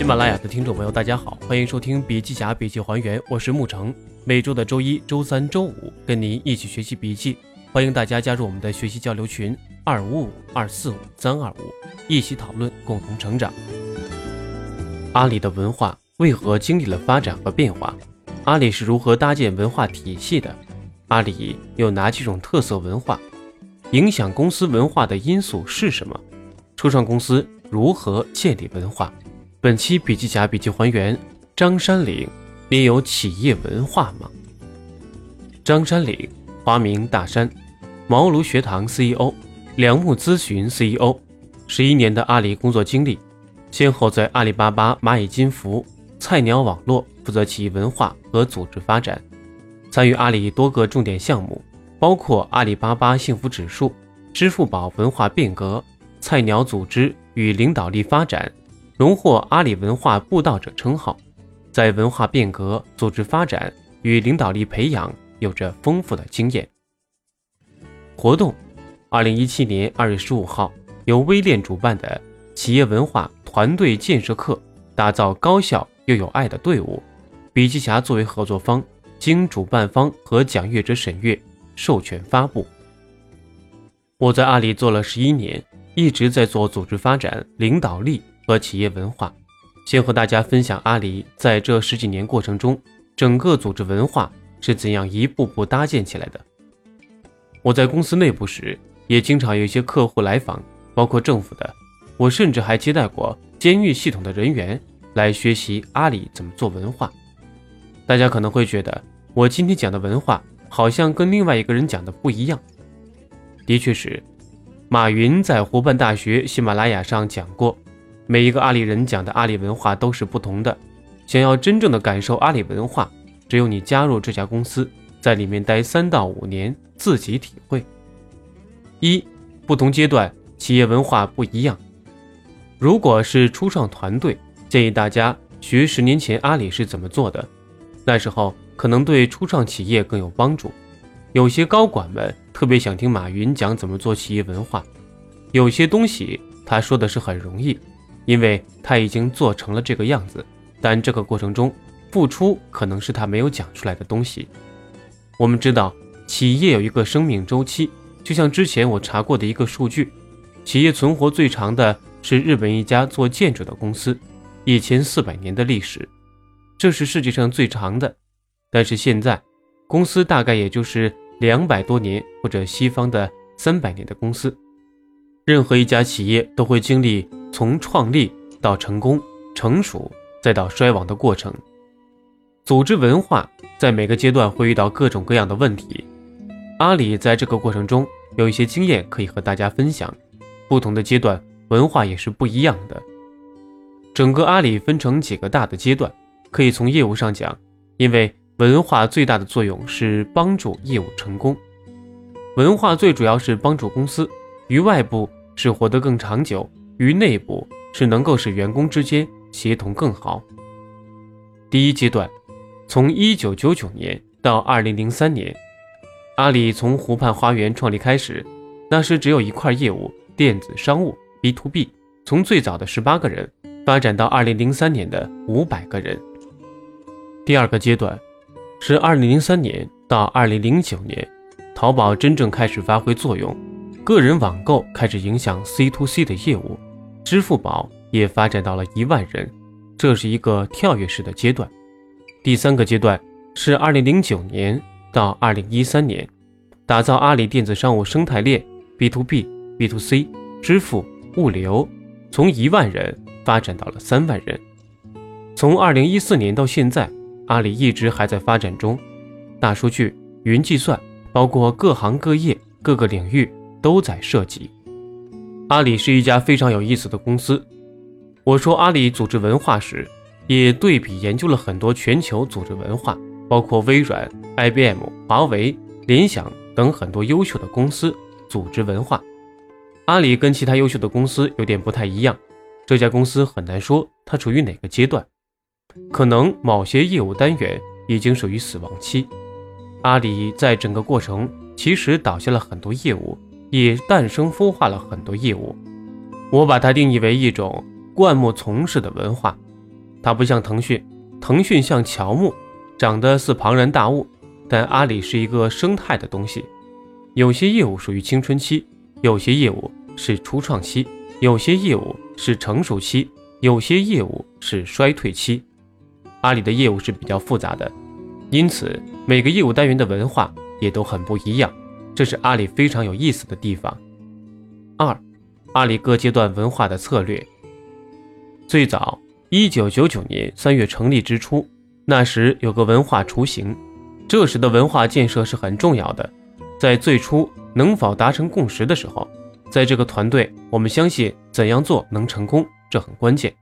喜马拉雅的听众朋友，大家好，欢迎收听《笔记侠笔记还原》，我是沐橙。每周的周一、周三、周五，跟您一起学习笔记。欢迎大家加入我们的学习交流群：二五五二四五三二五，一起讨论，共同成长。阿里的文化为何经历了发展和变化？阿里是如何搭建文化体系的？阿里有哪几种特色文化？影响公司文化的因素是什么？初创公司如何建立文化？本期笔记侠笔记还原：张山岭，你有企业文化吗？张山岭，华名大山，茅庐学堂 CEO，良木咨询 CEO，十一年的阿里工作经历，先后在阿里巴巴、蚂蚁金服、菜鸟网络负责企业文化和组织发展，参与阿里多个重点项目。包括阿里巴巴幸福指数、支付宝文化变革、菜鸟组织与领导力发展，荣获阿里文化布道者称号，在文化变革、组织发展与领导力培养有着丰富的经验。活动：二零一七年二月十五号，由微链主办的企业文化团队建设课，打造高效又有爱的队伍。笔记侠作为合作方，经主办方和讲阅者审阅。授权发布。我在阿里做了十一年，一直在做组织发展、领导力和企业文化。先和大家分享阿里在这十几年过程中，整个组织文化是怎样一步步搭建起来的。我在公司内部时，也经常有一些客户来访，包括政府的。我甚至还接待过监狱系统的人员来学习阿里怎么做文化。大家可能会觉得，我今天讲的文化。好像跟另外一个人讲的不一样。的确是，马云在湖畔大学喜马拉雅上讲过，每一个阿里人讲的阿里文化都是不同的。想要真正的感受阿里文化，只有你加入这家公司，在里面待三到五年，自己体会。一，不同阶段企业文化不一样。如果是初创团队，建议大家学十年前阿里是怎么做的，那时候。可能对初创企业更有帮助。有些高管们特别想听马云讲怎么做企业文化。有些东西他说的是很容易，因为他已经做成了这个样子。但这个过程中付出可能是他没有讲出来的东西。我们知道，企业有一个生命周期，就像之前我查过的一个数据，企业存活最长的是日本一家做建筑的公司，一千四百年的历史，这是世界上最长的。但是现在，公司大概也就是两百多年或者西方的三百年的公司。任何一家企业都会经历从创立到成功、成熟再到衰亡的过程。组织文化在每个阶段会遇到各种各样的问题。阿里在这个过程中有一些经验可以和大家分享。不同的阶段文化也是不一样的。整个阿里分成几个大的阶段，可以从业务上讲，因为。文化最大的作用是帮助业务成功，文化最主要是帮助公司于外部是活得更长久，于内部是能够使员工之间协同更好。第一阶段，从一九九九年到二零零三年，阿里从湖畔花园创立开始，那时只有一块业务——电子商务 B to B，从最早的十八个人发展到二零零三年的五百个人。第二个阶段。是二零零三年到二零零九年，淘宝真正开始发挥作用，个人网购开始影响 C to C 的业务，支付宝也发展到了一万人，这是一个跳跃式的阶段。第三个阶段是二零零九年到二零一三年，打造阿里电子商务生态链 B to B、B to C、支付、物流，从一万人发展到了三万人。从二零一四年到现在。阿里一直还在发展中，大数据、云计算，包括各行各业、各个领域都在涉及。阿里是一家非常有意思的公司。我说阿里组织文化时，也对比研究了很多全球组织文化，包括微软、IBM、华为、联想等很多优秀的公司组织文化。阿里跟其他优秀的公司有点不太一样，这家公司很难说它处于哪个阶段。可能某些业务单元已经属于死亡期，阿里在整个过程其实倒下了很多业务，也诞生孵化了很多业务。我把它定义为一种灌木丛式的文化，它不像腾讯，腾讯像乔木，长得似庞然大物，但阿里是一个生态的东西。有些业务属于青春期，有些业务是初创期，有些业务是成熟期，有些业务是衰退期。阿里的业务是比较复杂的，因此每个业务单元的文化也都很不一样，这是阿里非常有意思的地方。二，阿里各阶段文化的策略。最早，一九九九年三月成立之初，那时有个文化雏形，这时的文化建设是很重要的。在最初能否达成共识的时候，在这个团队，我们相信怎样做能成功，这很关键。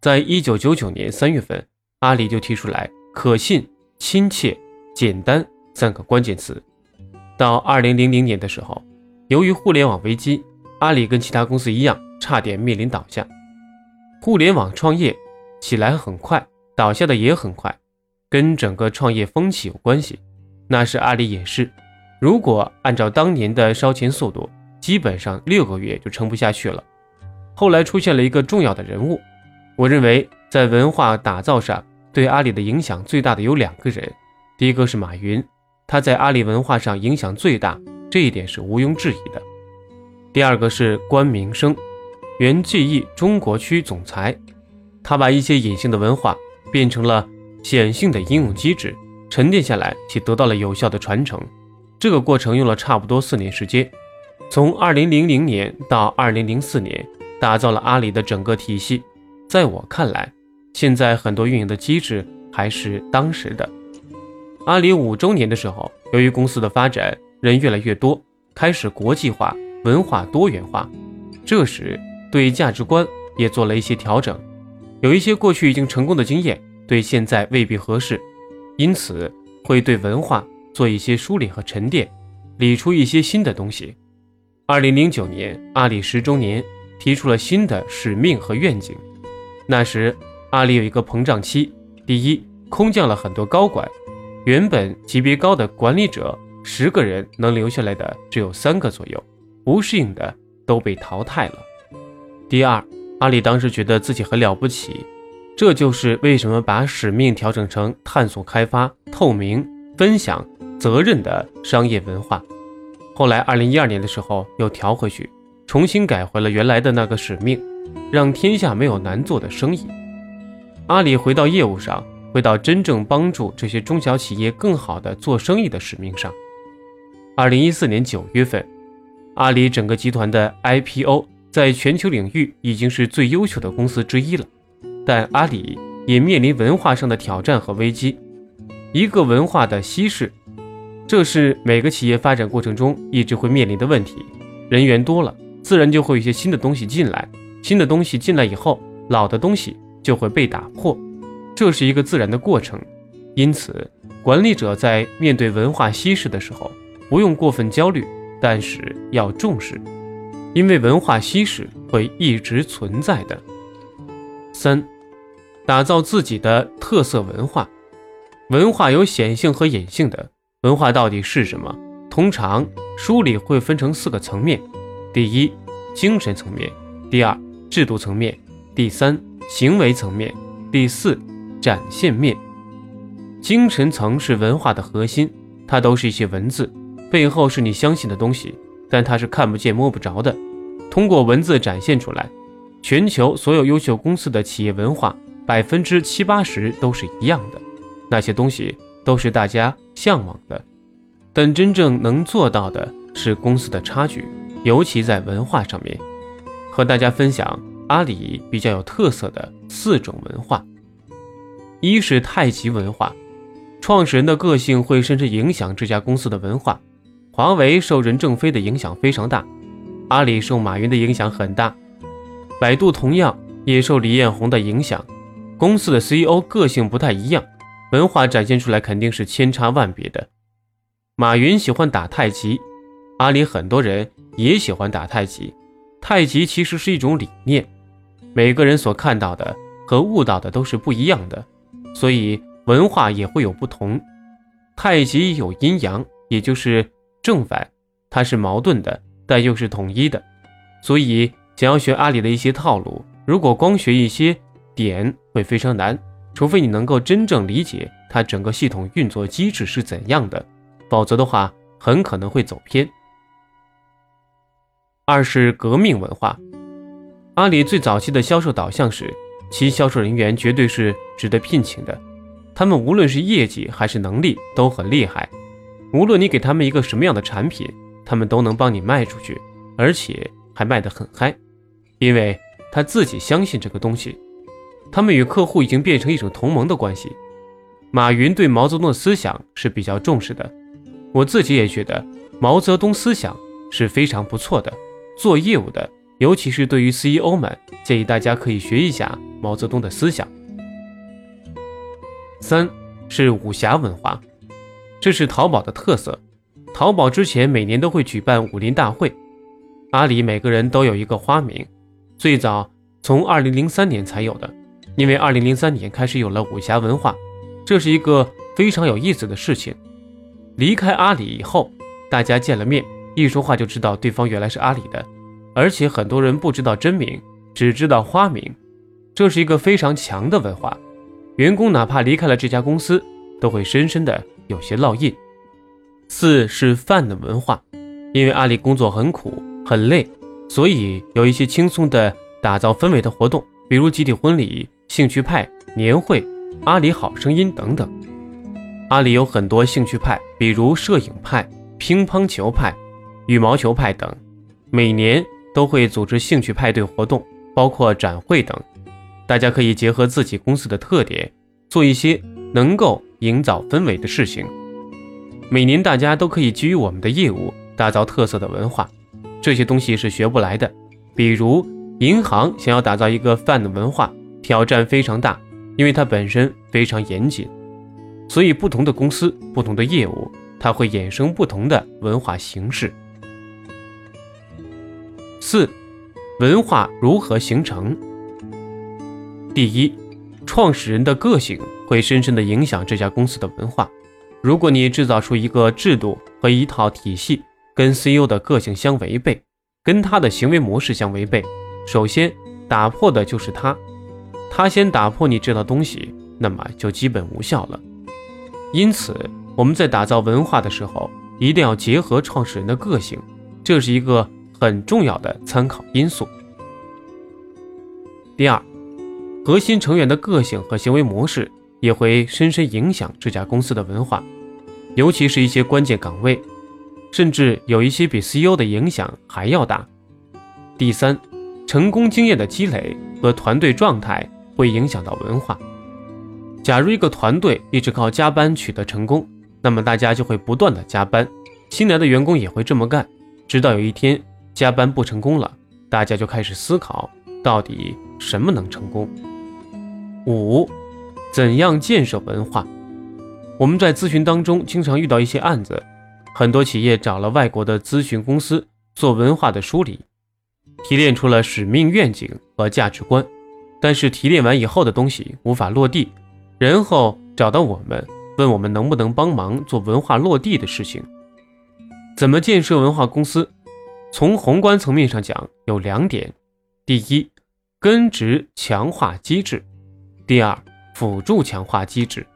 在一九九九年三月份，阿里就提出来可信、亲切、简单三个关键词。到二零零零年的时候。由于互联网危机，阿里跟其他公司一样，差点面临倒下。互联网创业起来很快，倒下的也很快，跟整个创业风气有关系。那时阿里也是，如果按照当年的烧钱速度，基本上六个月就撑不下去了。后来出现了一个重要的人物，我认为在文化打造上对阿里的影响最大的有两个人，第一个是马云，他在阿里文化上影响最大。这一点是毋庸置疑的。第二个是关明生，原记忆中国区总裁，他把一些隐性的文化变成了显性的应用机制，沉淀下来，且得到了有效的传承。这个过程用了差不多四年时间，从二零零零年到二零零四年，打造了阿里的整个体系。在我看来，现在很多运营的机制还是当时的。阿里五周年的时候，由于公司的发展。人越来越多，开始国际化，文化多元化。这时对价值观也做了一些调整，有一些过去已经成功的经验，对现在未必合适，因此会对文化做一些梳理和沉淀，理出一些新的东西。二零零九年，阿里十周年，提出了新的使命和愿景。那时阿里有一个膨胀期，第一，空降了很多高管，原本级别高的管理者。十个人能留下来的只有三个左右，不适应的都被淘汰了。第二，阿里当时觉得自己很了不起，这就是为什么把使命调整成探索、开发、透明、分享、责任的商业文化。后来，二零一二年的时候又调回去，重新改回了原来的那个使命，让天下没有难做的生意。阿里回到业务上，回到真正帮助这些中小企业更好的做生意的使命上。二零一四年九月份，阿里整个集团的 IPO 在全球领域已经是最优秀的公司之一了。但阿里也面临文化上的挑战和危机，一个文化的稀释，这是每个企业发展过程中一直会面临的问题。人员多了，自然就会有一些新的东西进来，新的东西进来以后，老的东西就会被打破，这是一个自然的过程。因此，管理者在面对文化稀释的时候，不用过分焦虑，但是要重视，因为文化稀释会一直存在的。三，打造自己的特色文化。文化有显性和隐性的。文化到底是什么？通常梳理会分成四个层面：第一，精神层面；第二，制度层面；第三，行为层面；第四，展现面。精神层是文化的核心，它都是一些文字。背后是你相信的东西，但它是看不见摸不着的，通过文字展现出来。全球所有优秀公司的企业文化，百分之七八十都是一样的，那些东西都是大家向往的，但真正能做到的是公司的差距，尤其在文化上面。和大家分享阿里比较有特色的四种文化：一是太极文化，创始人的个性会深深影响这家公司的文化。华为受任正非的影响非常大，阿里受马云的影响很大，百度同样也受李彦宏的影响。公司的 CEO 个性不太一样，文化展现出来肯定是千差万别的。马云喜欢打太极，阿里很多人也喜欢打太极。太极其实是一种理念，每个人所看到的和悟到的都是不一样的，所以文化也会有不同。太极有阴阳，也就是。正反，它是矛盾的，但又是统一的。所以，想要学阿里的一些套路，如果光学一些点，会非常难，除非你能够真正理解它整个系统运作机制是怎样的，否则的话很可能会走偏。二是革命文化，阿里最早期的销售导向是，其销售人员绝对是值得聘请的，他们无论是业绩还是能力都很厉害，无论你给他们一个什么样的产品，他们都能帮你卖出去，而且还卖得很嗨，因为他自己相信这个东西。他们与客户已经变成一种同盟的关系。马云对毛泽东的思想是比较重视的，我自己也觉得毛泽东思想是非常不错的。做业务的，尤其是对于 CEO 们，建议大家可以学一下毛泽东的思想。三是武侠文化，这是淘宝的特色。淘宝之前每年都会举办武林大会，阿里每个人都有一个花名，最早从二零零三年才有的。因为二零零三年开始有了武侠文化，这是一个非常有意思的事情。离开阿里以后，大家见了面，一说话就知道对方原来是阿里的，而且很多人不知道真名，只知道花名，这是一个非常强的文化。员工哪怕离开了这家公司，都会深深的有些烙印。四是饭的文化，因为阿里工作很苦很累，所以有一些轻松的打造氛围的活动，比如集体婚礼。兴趣派年会、阿里好声音等等，阿里有很多兴趣派，比如摄影派、乒乓球派、羽毛球派等，每年都会组织兴趣派对活动，包括展会等。大家可以结合自己公司的特点，做一些能够营造氛围的事情。每年大家都可以基于我们的业务打造特色的文化，这些东西是学不来的。比如银行想要打造一个饭的文化。挑战非常大，因为它本身非常严谨，所以不同的公司、不同的业务，它会衍生不同的文化形式。四，文化如何形成？第一，创始人的个性会深深的影响这家公司的文化。如果你制造出一个制度和一套体系，跟 CEO 的个性相违背，跟他的行为模式相违背，首先打破的就是他。他先打破你这套东西，那么就基本无效了。因此，我们在打造文化的时候，一定要结合创始人的个性，这是一个很重要的参考因素。第二，核心成员的个性和行为模式也会深深影响这家公司的文化，尤其是一些关键岗位，甚至有一些比 CEO 的影响还要大。第三，成功经验的积累和团队状态。会影响到文化。假如一个团队一直靠加班取得成功，那么大家就会不断的加班，新来的员工也会这么干，直到有一天加班不成功了，大家就开始思考到底什么能成功。五，怎样建设文化？我们在咨询当中经常遇到一些案子，很多企业找了外国的咨询公司做文化的梳理，提炼出了使命、愿景和价值观。但是提炼完以后的东西无法落地，然后找到我们，问我们能不能帮忙做文化落地的事情。怎么建设文化公司？从宏观层面上讲，有两点：第一，根植强化机制；第二，辅助强化机制。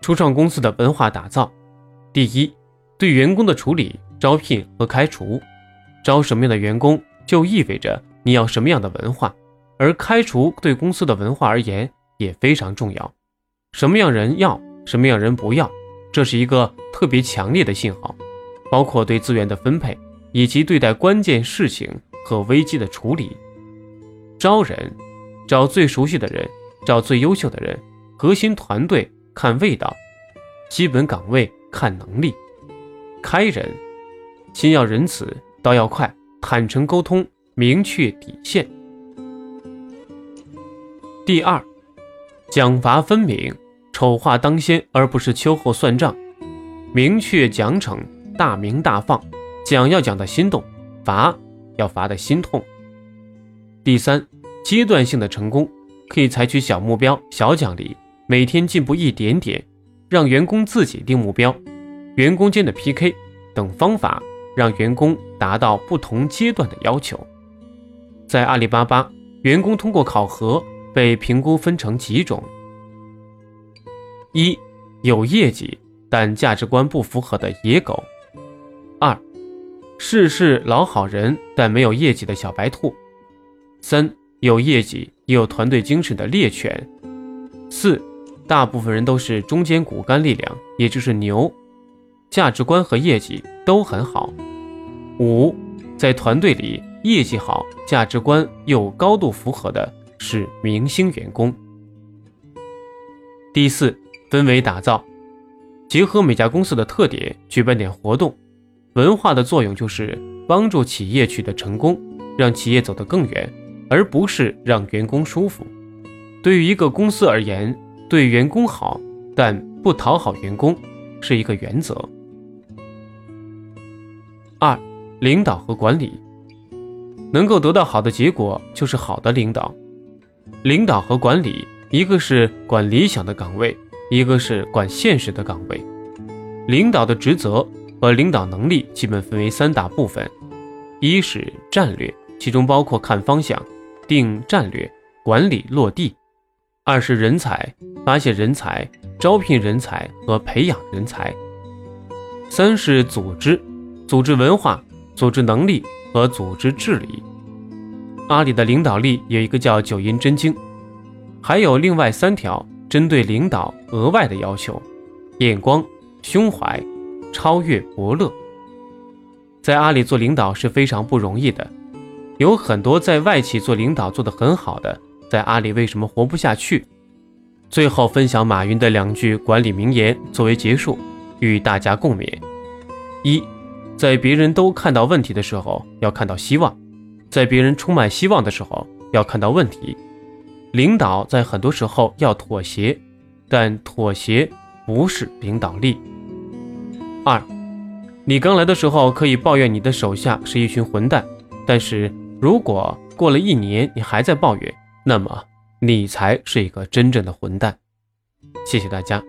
初创公司的文化打造，第一，对员工的处理、招聘和开除。招什么样的员工，就意味着你要什么样的文化。而开除对公司的文化而言也非常重要，什么样人要，什么样人不要，这是一个特别强烈的信号。包括对资源的分配，以及对待关键事情和危机的处理。招人，找最熟悉的人，找最优秀的人。核心团队看味道，基本岗位看能力。开人，心要仁慈，刀要快，坦诚沟通，明确底线。第二，奖罚分明，丑话当先，而不是秋后算账。明确奖惩，大明大放，奖要讲的心动，罚要罚的心痛。第三，阶段性的成功，可以采取小目标、小奖励，每天进步一点点，让员工自己定目标，员工间的 PK 等方法，让员工达到不同阶段的要求。在阿里巴巴，员工通过考核。被评估分成几种：一、有业绩但价值观不符合的野狗；二、事事老好人但没有业绩的小白兔；三、有业绩也有团队精神的猎犬；四、大部分人都是中间骨干力量，也就是牛，价值观和业绩都很好；五、在团队里业绩好、价值观又高度符合的是明星员工。第四，氛围打造，结合每家公司的特点，举办点活动。文化的作用就是帮助企业取得成功，让企业走得更远，而不是让员工舒服。对于一个公司而言，对员工好，但不讨好员工，是一个原则。二，领导和管理，能够得到好的结果，就是好的领导。领导和管理，一个是管理想的岗位，一个是管现实的岗位。领导的职责。和领导能力基本分为三大部分：一是战略，其中包括看方向、定战略、管理落地；二是人才，发现人才、招聘人才和培养人才；三是组织，组织文化、组织能力和组织治理。阿里的领导力有一个叫九阴真经，还有另外三条针对领导额外的要求：眼光、胸怀。超越伯乐，在阿里做领导是非常不容易的。有很多在外企做领导做得很好的，在阿里为什么活不下去？最后分享马云的两句管理名言作为结束，与大家共勉：一，在别人都看到问题的时候，要看到希望；在别人充满希望的时候，要看到问题。领导在很多时候要妥协，但妥协不是领导力。二，你刚来的时候可以抱怨你的手下是一群混蛋，但是如果过了一年你还在抱怨，那么你才是一个真正的混蛋。谢谢大家。